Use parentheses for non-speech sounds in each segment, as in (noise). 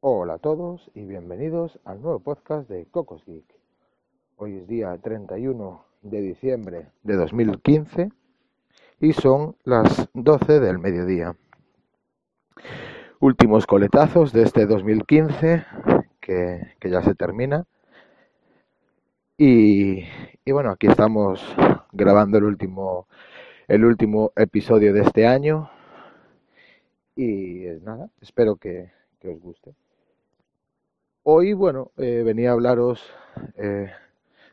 Hola a todos y bienvenidos al nuevo podcast de Cocos Geek. Hoy es día 31 de diciembre de 2015 y son las 12 del mediodía. Últimos coletazos de este 2015 que, que ya se termina. Y, y, bueno, aquí estamos grabando el último, el último episodio de este año. Y nada, espero que os guste. Hoy, bueno, eh, venía a hablaros eh,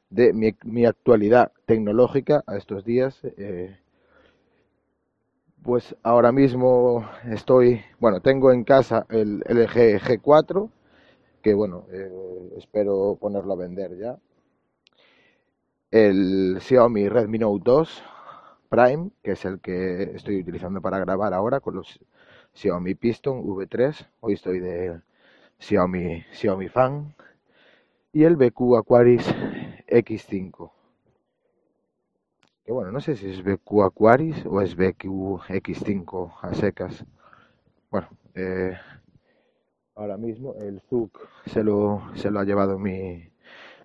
de mi, actualidad tecnológica a estos días. Eh, pues ahora mismo estoy, bueno, tengo en casa el LG G4, que bueno, espero ponerlo a vender ya. El Xiaomi Redmi Note 2 Prime, que es el que estoy utilizando para grabar ahora con los Xiaomi Piston V3. Hoy estoy de Xiaomi, Xiaomi Fan y el BQ Aquaris X5 que bueno, no sé si es BQ Aquaris o es BQ X5 a secas. Bueno, eh, ahora mismo el ZUC se lo, se lo ha llevado mi,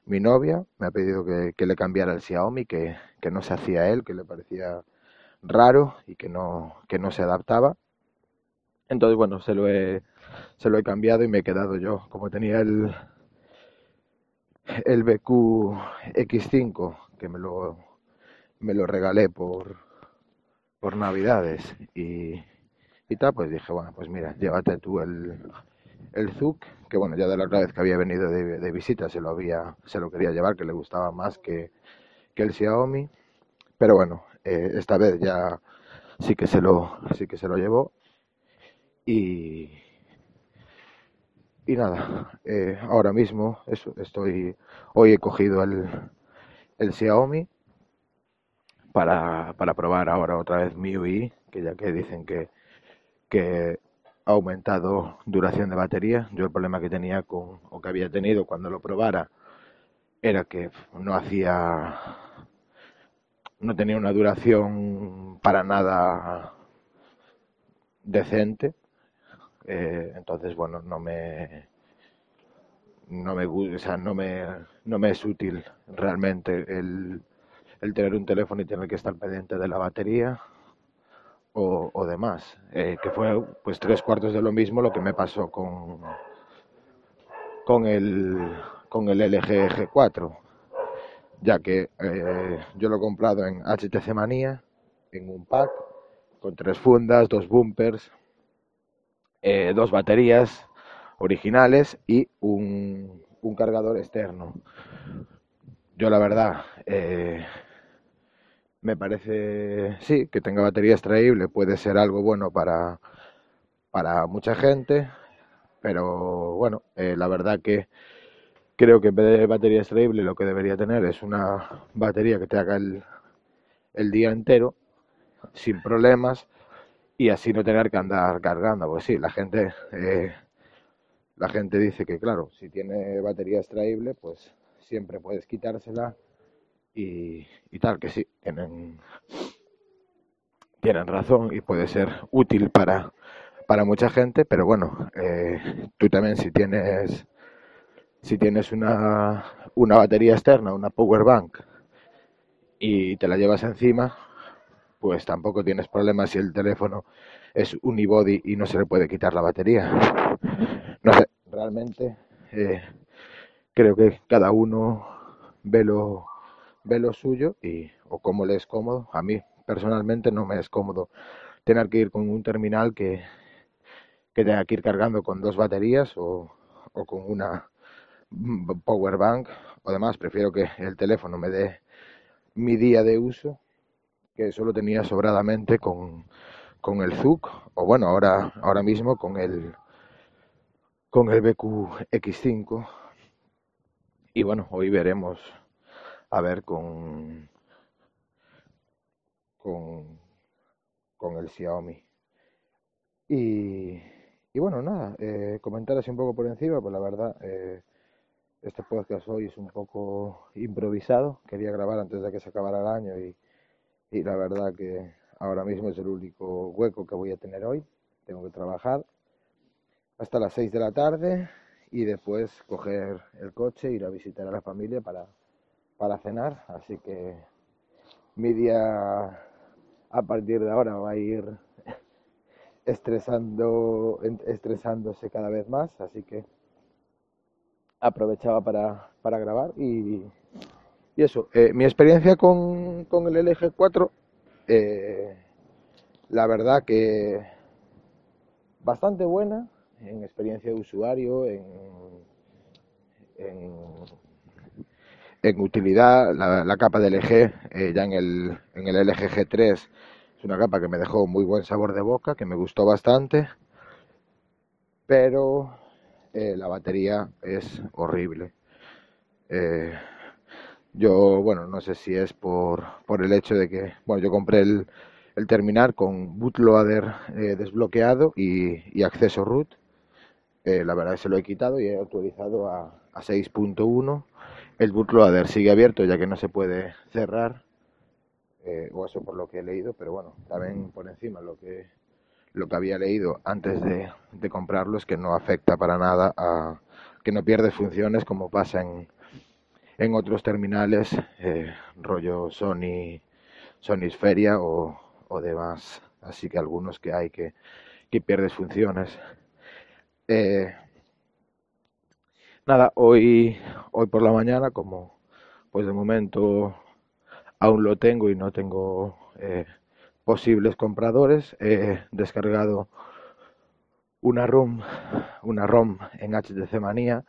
mi novia. Me ha pedido que, que le cambiara el Xiaomi que, que, no se hacía él, que le parecía raro y que no, que no se adaptaba entonces bueno, se lo he se lo he cambiado y me he quedado yo. Como tenía el, el BQ X5, que me lo, me lo regalé por, por Navidades y, y tal, pues dije, bueno, pues mira, llévate tú el, el ZUC, que bueno, ya de la otra vez que había venido de, de, visita se lo había, se lo quería llevar, que le gustaba más que, que el Xiaomi, pero bueno, eh, esta vez ya sí que se lo, sí que se lo llevó y, y nada, eh, ahora mismo eso, estoy, hoy he cogido el, el Xiaomi para, para probar ahora otra vez MIUI, que ya que dicen que, que ha aumentado duración de batería. Yo el problema que tenía con, o que había tenido cuando lo probara, era que no hacía, no tenía una duración para nada decente eh, entonces, bueno, no me no me o sea, no me no me es útil realmente el, tener un teléfono y tener que estar pendiente de la batería o, o demás. Eh, que fue pues tres cuartos de lo mismo lo que me pasó con con el con el LG G4 ya que eh, yo lo he comprado en HTC Manía en un pack con tres fundas dos bumpers eh, dos baterías originales y un, cargador externo. Yo la verdad eh, me parece, sí, que tenga batería extraíble puede ser algo bueno para, para mucha gente, pero bueno, eh, la verdad que creo que en vez de batería extraíble lo que debería tener es una batería que te haga el, el día entero sin problemas y así no tener que andar cargando. Pues sí, la gente, eh, la gente dice que claro, si tiene batería extraíble, pues siempre puedes quitársela y, y tal, que sí, tienen, tienen razón y puede ser útil para, para mucha gente, pero bueno, eh, tú también si tienes si tienes una, una batería externa, una power bank y te la llevas encima, pues tampoco tienes problemas si el teléfono es unibody y no se le puede quitar la batería. No sé, realmente eh, creo que cada uno ve lo, ve lo suyo y o cómo le es cómodo. A mí personalmente no me es cómodo tener que ir con un terminal que, que tenga que ir cargando con dos baterías o, o con una power bank o demás. Prefiero que el teléfono me dé mi día de uso que solo tenía sobradamente con, con el ZUC, o bueno, ahora, ahora mismo con el, con el BQ X5 y bueno, hoy veremos a ver con con, con el Xiaomi. Y, y bueno, nada, eh, comentar así un poco por encima, pues la verdad, eh, este podcast hoy es un poco improvisado. Quería grabar antes de que se acabara el año y, y la verdad que ahora mismo es el único hueco que voy a tener hoy. Tengo que trabajar hasta las 6 de la tarde y después coger el coche, ir a visitar a la familia para, para cenar. Así que mi día a partir de ahora va a ir (laughs) estresando, estresándose cada vez más. Así que aprovechaba para, para grabar y, y eso. Eh, mi experiencia con, con el LG 4, eh, la verdad que bastante buena en experiencia de usuario, en, en, utilidad. La, capa de LG, eh, ya en el, en el LG G3, es una capa que me dejó muy buen sabor de boca, que me gustó bastante, pero la batería es horrible. Yo, bueno, no sé si es por, por el hecho de que, bueno, yo compré el, el terminal con bootloader desbloqueado y, y acceso root eh, la verdad es que se lo he quitado y he actualizado a, 6.1. El bootloader sigue abierto ya que no se puede cerrar, eh, o eso por lo que he leído, pero bueno, también por encima lo que lo que había leído antes de, comprarlo es que no afecta para nada a que no pierde funciones como pasa en, en otros terminales, eh, rollo Sony, Sony Xperia o, o demás. Así que algunos que hay que, que pierdes funciones. Eh, nada, hoy, hoy por la mañana, como pues de momento aún lo tengo y no tengo eh, posibles compradores, he descargado una ROM, una ROM en HTC Manía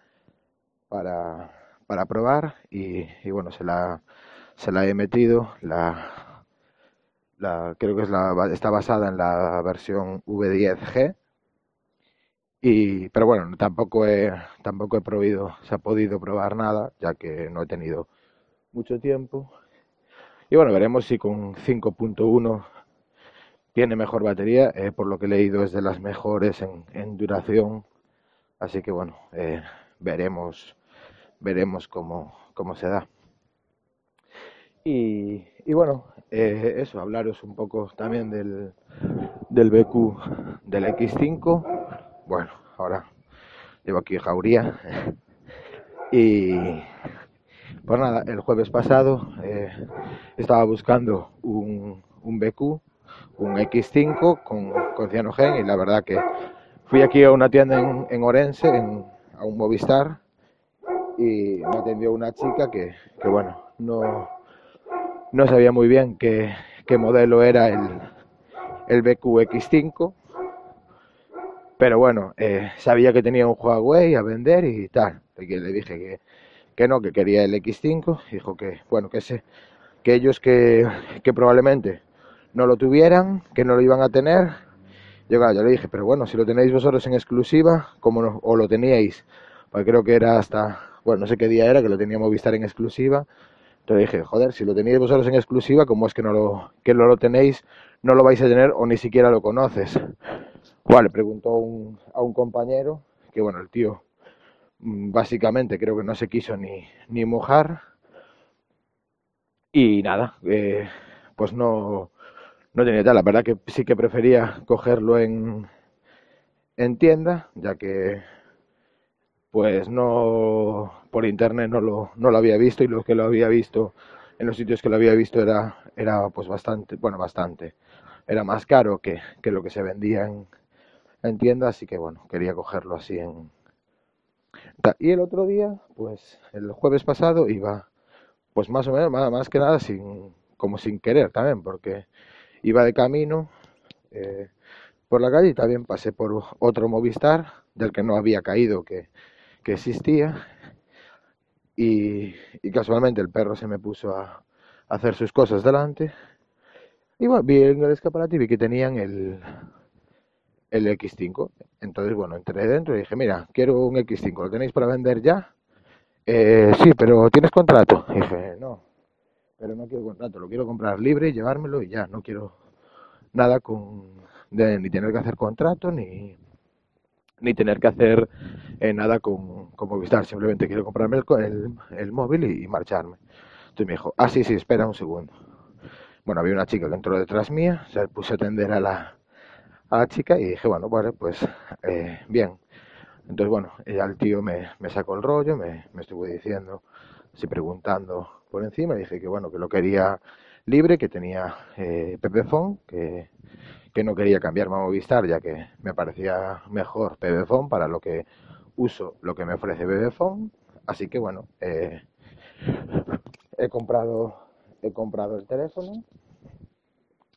para, para probar y, bueno, se la, se la he metido. La, la, creo que es la, está basada en la versión V10G y, pero bueno, tampoco he, tampoco he probido, se ha podido probar nada, ya que no he tenido mucho tiempo. Y bueno, veremos si con 5.1 tiene mejor batería. Eh, por lo que he leído es de las mejores en, duración. Así que bueno, eh, veremos, veremos cómo, cómo se da. Y, y bueno, eh, eso, hablaros un poco también del, del BQ del X5 bueno, ahora llevo aquí jauría. y pues nada, el jueves pasado eh, estaba buscando un, un BQ, un X5 con, con cianogen y la verdad que fui aquí a una tienda en, en Orense, en, a un Movistar, y me atendió una chica que, que bueno, no, no sabía muy bien qué, qué modelo era el, el BQ X5 pero bueno, eh, sabía que tenía un Huawei a vender y tal. que le dije que, que no, que quería el X5. Dijo que, bueno, que, sé, que ellos que, que probablemente no lo tuvieran, que no lo iban a tener. Yo, claro, yo le dije, pero bueno, si lo tenéis vosotros en exclusiva, como no, o lo teníais, pues creo que era hasta, bueno, no sé qué día era, que lo teníamos estar en exclusiva. Entonces dije, joder, si lo teníais vosotros en exclusiva, ¿cómo es que no lo, que no lo tenéis, no lo vais a tener o ni siquiera lo conoces? Bueno, le preguntó a un compañero, que bueno, el tío mm, básicamente creo que no se quiso ni, ni mojar. Y nada, eh, pues no, no tenía tal. La verdad que sí que prefería cogerlo en, en tienda, ya que pues no por internet no lo, no lo había visto y lo que lo había visto en los sitios que lo había visto era, era pues bastante, bueno, bastante, era más caro que, que lo que se vendía en, entienda, así que bueno, quería cogerlo así en... Y el otro día, pues el jueves pasado iba, pues más o menos, más, que nada, sin, como sin querer también, porque iba de camino eh, por la calle y también pasé por otro Movistar del que no había caído que, que existía y, y, casualmente el perro se me puso a, hacer sus cosas delante y bueno, vi en el escaparate y vi que tenían el, el X5. Entonces, bueno, entré dentro y dije, mira, quiero un X5, ¿lo tenéis para vender ya? Eh, sí, pero ¿tienes contrato? Y dije, no, pero no quiero contrato, lo quiero comprar libre y llevármelo y ya, no quiero nada con ni tener que hacer contrato ni, ni tener que hacer eh, nada con, con, Movistar, simplemente quiero comprarme el, el, móvil y, marcharme. Entonces me dijo, ah, sí, sí, espera un segundo. Bueno, había una chica que entró detrás mía, se puse a atender a la, a la chica y dije, bueno, vale, pues eh, bien. Entonces, bueno, ya el tío me, me sacó el rollo, me, me estuvo diciendo, así preguntando por encima, dije que bueno, que lo quería libre, que tenía eh, Pepefon, que, que no quería cambiarme a Movistar, ya que me parecía mejor Pepefon para lo que uso, lo que me ofrece Pepefon. Así que bueno, eh, he comprado he comprado el teléfono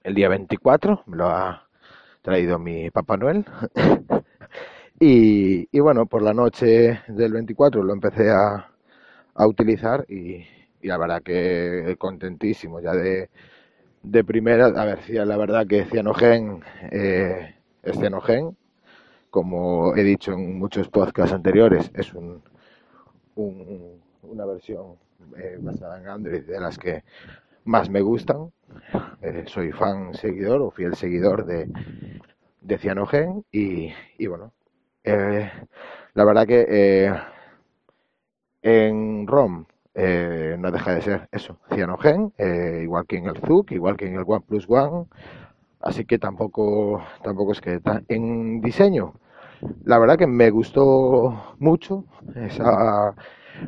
el día 24, me lo ha traído mi Papá Noel. (laughs) y, y, bueno, por la noche del 24 lo empecé a, a utilizar y, y, la verdad que contentísimo ya de, de primera. A ver, si la verdad que Cianogen eh, es Cianogen, como he dicho en muchos podcasts anteriores, es un, una versión eh, basada en Android de las que más me gustan. Eh, soy fan seguidor o fiel seguidor de, de Cianogen y, y bueno, eh, la verdad que eh, en ROM eh, no deja de ser eso, cianogen, eh, igual que en el ZUC, igual que en el OnePlus One, así que tampoco, tampoco es que en diseño. La verdad que me gustó mucho esa,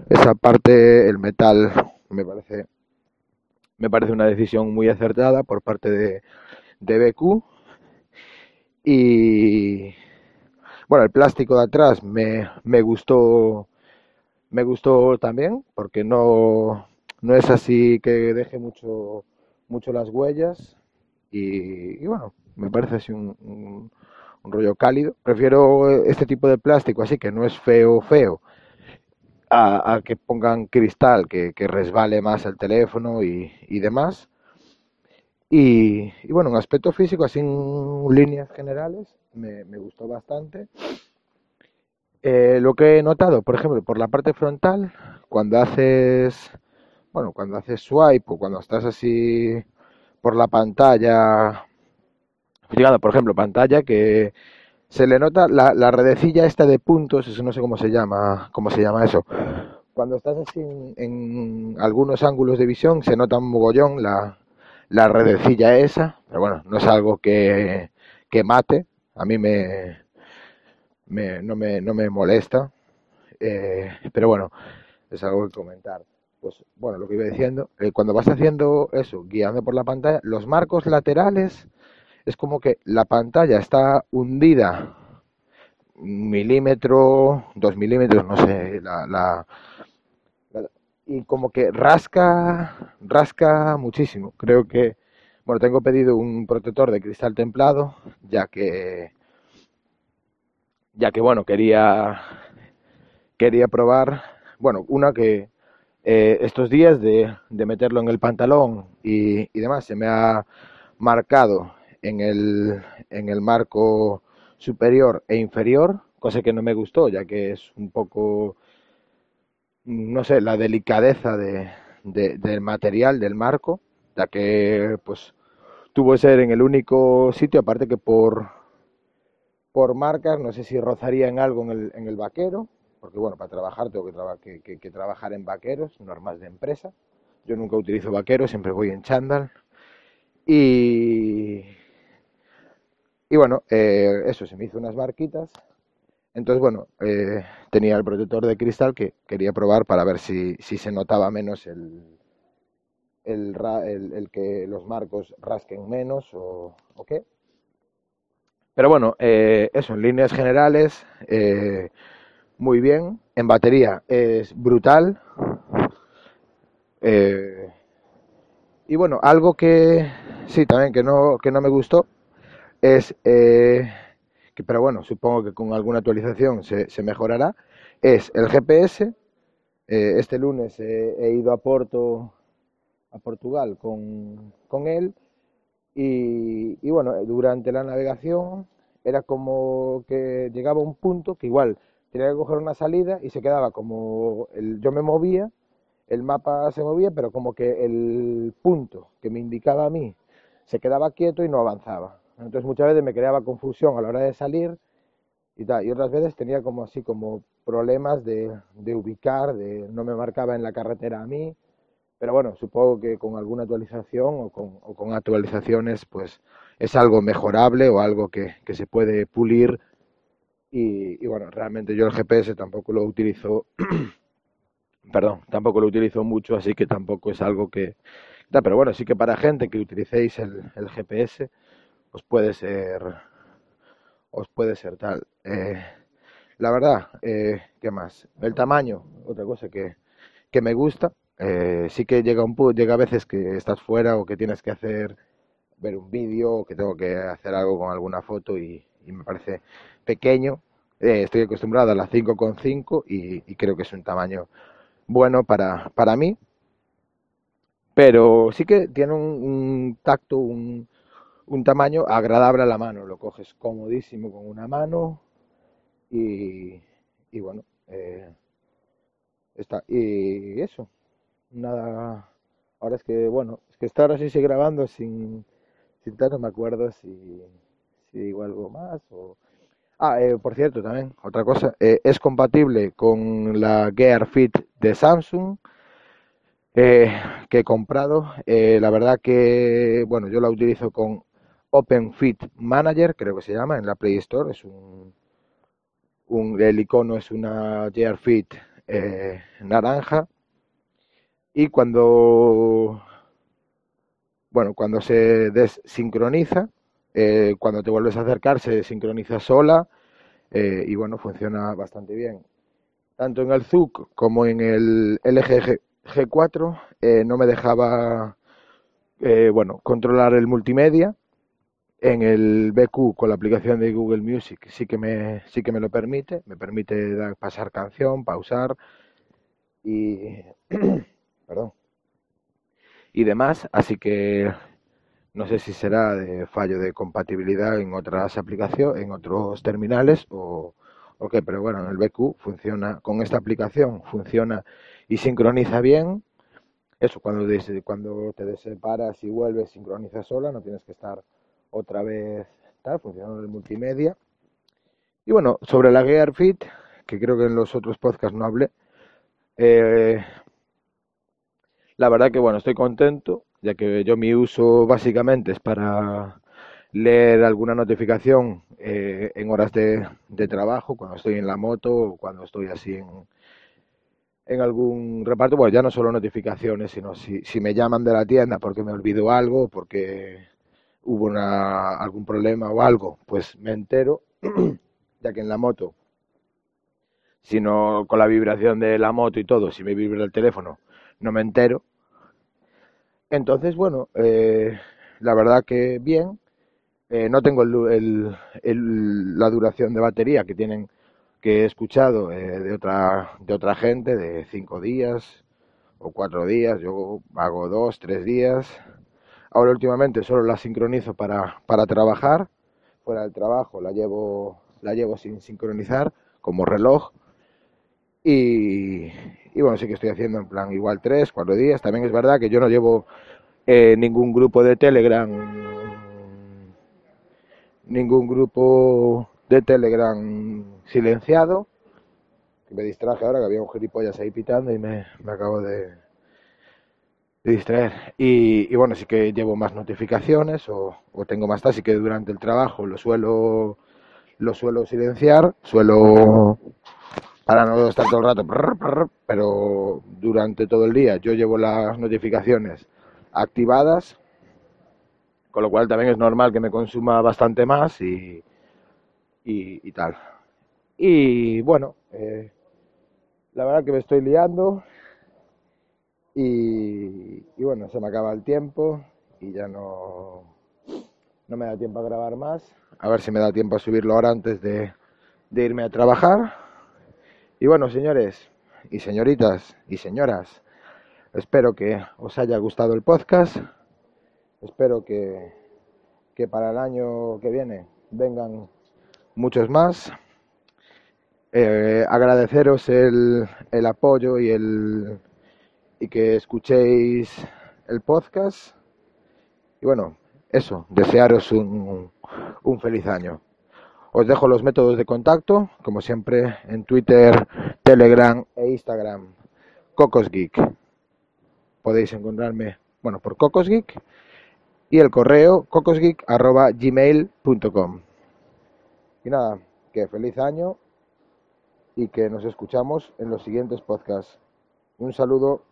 esa parte, el metal, me parece, me parece una decisión muy acertada por parte de, de BQ. Y bueno, el plástico de atrás me, me gustó me gustó también porque no, no es así que deje mucho, mucho las huellas y, bueno, me parece así un, un, rollo cálido. Prefiero este tipo de plástico así que no es feo, feo, a, que pongan cristal que, que, resbale más el teléfono y, y demás. Y, y, bueno, en aspecto físico, así en líneas generales, me, me gustó bastante. Eh, lo que he notado, por ejemplo, por la parte frontal, cuando haces, bueno, cuando haces swipe o cuando estás así por la pantalla, fíjate, por ejemplo, pantalla que se le nota la, la redecilla esta de puntos, eso no sé cómo se llama, cómo se llama eso. Cuando estás así en, en algunos ángulos de visión se nota un mogollón la, la redecilla esa, pero bueno, no es algo que, que mate, a mí me, me, no, me, no me molesta, eh, pero bueno, es algo que comentar. Pues bueno, lo que iba diciendo, eh, cuando vas haciendo eso, guiando por la pantalla, los marcos laterales es como que la pantalla está hundida un milímetro, dos milímetros, no sé, la, la, la, y como que rasca, rasca muchísimo. Creo que, bueno, tengo pedido un protector de cristal templado, ya que ya que bueno, quería, quería probar, bueno, una que eh, estos días de, de, meterlo en el pantalón y, y, demás se me ha marcado en el, en el marco superior e inferior, cosa que no me gustó, ya que es un poco, no sé, la delicadeza de, de, del material del marco, ya que pues tuvo que ser en el único sitio, aparte que por por marcas, no sé si rozaría en algo en el, en el vaquero, porque bueno, para trabajar tengo que, traba, que, que, que, trabajar en vaqueros, normas de empresa. Yo nunca utilizo vaqueros, siempre voy en chándal. Y, y bueno, eh, eso, se me hizo unas marquitas. Entonces, bueno, eh, tenía el protector de cristal que quería probar para ver si, si se notaba menos el, el, el, el, que los marcos rasquen menos o, o qué. Pero bueno, eh, eso, en líneas generales, eh, muy bien. En batería es brutal. Eh, y bueno, algo que sí, también que no, que no me gustó es, eh, que, pero bueno, supongo que con alguna actualización se, mejorará, es el GPS. Eh, este lunes he ido a Porto, a Portugal con, con él y, y, bueno, durante la navegación era como que llegaba un punto que igual tenía que coger una salida y se quedaba como el, yo me movía, el mapa se movía, pero como que el punto que me indicaba a mí se quedaba quieto y no avanzaba. Entonces muchas veces me creaba confusión a la hora de salir y tal, y otras veces tenía como así como problemas de, de ubicar, de no me marcaba en la carretera a mí, pero bueno, supongo que con alguna actualización o con, o con actualizaciones pues es algo mejorable o algo que, que se puede pulir y, bueno, realmente yo el GPS tampoco lo utilizo, (clears throat) perdón, tampoco lo utilizo mucho, así que tampoco es algo que... Pero bueno, sí que para gente que utilicéis el, GPS, os puede ser, os puede ser tal. Eh, la verdad, eh, ¿qué más? El tamaño, otra cosa que, que me gusta. Eh, sí que llega un llega a veces que estás fuera o que tienes que hacer ver un vídeo o que tengo que hacer algo con alguna foto y, me parece pequeño. Eh, estoy acostumbrado a la 5,5 y, y creo que es un tamaño bueno para, para mí. Pero sí que tiene un, un tacto, un, un, tamaño agradable a la mano. Lo coges comodísimo con una mano y, y bueno, eh, está. Y eso, nada. Ahora es que, bueno, es que estar así grabando sin, sin tal, no me acuerdo si, si digo algo más o Ah, eh, por cierto, también, otra cosa, eh, es compatible con la Gear Fit de Samsung eh, que he comprado. La verdad que, bueno, yo la utilizo con Open Fit Manager, creo que se llama, en la Play Store. Es un, un el icono es una Gear Fit naranja. Y cuando, bueno, cuando se desincroniza, eh, cuando te vuelves a acercar se sincroniza sola eh, y bueno, funciona bastante bien. Tanto en el ZUC como en el LG G4 eh, no me dejaba bueno, controlar el multimedia. En el BQ con la aplicación de Google Music sí que me, sí que me lo permite, me permite dar, pasar canción, pausar y, (clears throat) perdón, y demás, así que no sé si será de fallo de compatibilidad en otras aplicaciones, en otros terminales o, o qué, pero bueno, en el BQ funciona, con esta aplicación funciona y sincroniza bien. Eso, cuando, des, cuando te separas y vuelves, sincroniza sola, no tienes que estar otra vez, tal, funciona el multimedia. Y bueno, sobre la Gear Fit, que creo que en los otros podcasts no hablé, eh, la verdad que bueno, estoy contento ya que yo mi uso básicamente es para leer alguna notificación eh, en horas de, trabajo, cuando estoy en la moto o cuando estoy así en, en algún reparto, bueno, ya no solo notificaciones, sino si, si me llaman de la tienda porque me olvido algo, porque hubo una, algún problema o algo, pues me entero, (clears throat) ya que en la moto, sino con la vibración de la moto y todo, si me vibra el teléfono, no me entero, entonces, bueno, eh, la verdad que bien. Eh, no tengo el, la duración de batería que tienen que he escuchado eh, de otra de otra gente de cinco días o cuatro días. Yo hago dos, tres días. Ahora últimamente solo la sincronizo para, para trabajar. Fuera del trabajo la llevo la llevo sin sincronizar como reloj. Y, bueno, sí que estoy haciendo en plan igual tres, cuatro días. También es verdad que yo no llevo eh, ningún grupo de Telegram, ningún grupo de Telegram silenciado. Me distraje ahora que había un gilipollas ahí pitando y me, me acabo de, distraer. Y, bueno, sí que llevo más notificaciones o, o tengo más así que durante el trabajo lo suelo lo suelo silenciar, suelo para no estar todo el rato, pero durante todo el día yo llevo las notificaciones activadas, con lo cual también es normal que me consuma bastante más y, y, tal. Y bueno, eh, la verdad que me estoy liando y, y, bueno, se me acaba el tiempo y ya no, no me da tiempo a grabar más. A ver si me da tiempo a subirlo ahora antes de, de irme a trabajar. Y bueno, señores y señoritas y señoras, espero que os haya gustado el podcast. Espero que, que para el año que viene vengan muchos más. Eh, agradeceros el, el apoyo y el y que escuchéis el podcast. Y bueno, eso, desearos un, un feliz año. Os dejo los métodos de contacto, como siempre, en Twitter, Telegram e Instagram. Cocos Geek. Podéis encontrarme, bueno, por Cocos Geek y el correo cocosgeek.gmail.com. Y nada, que feliz año y que nos escuchamos en los siguientes podcasts. Un saludo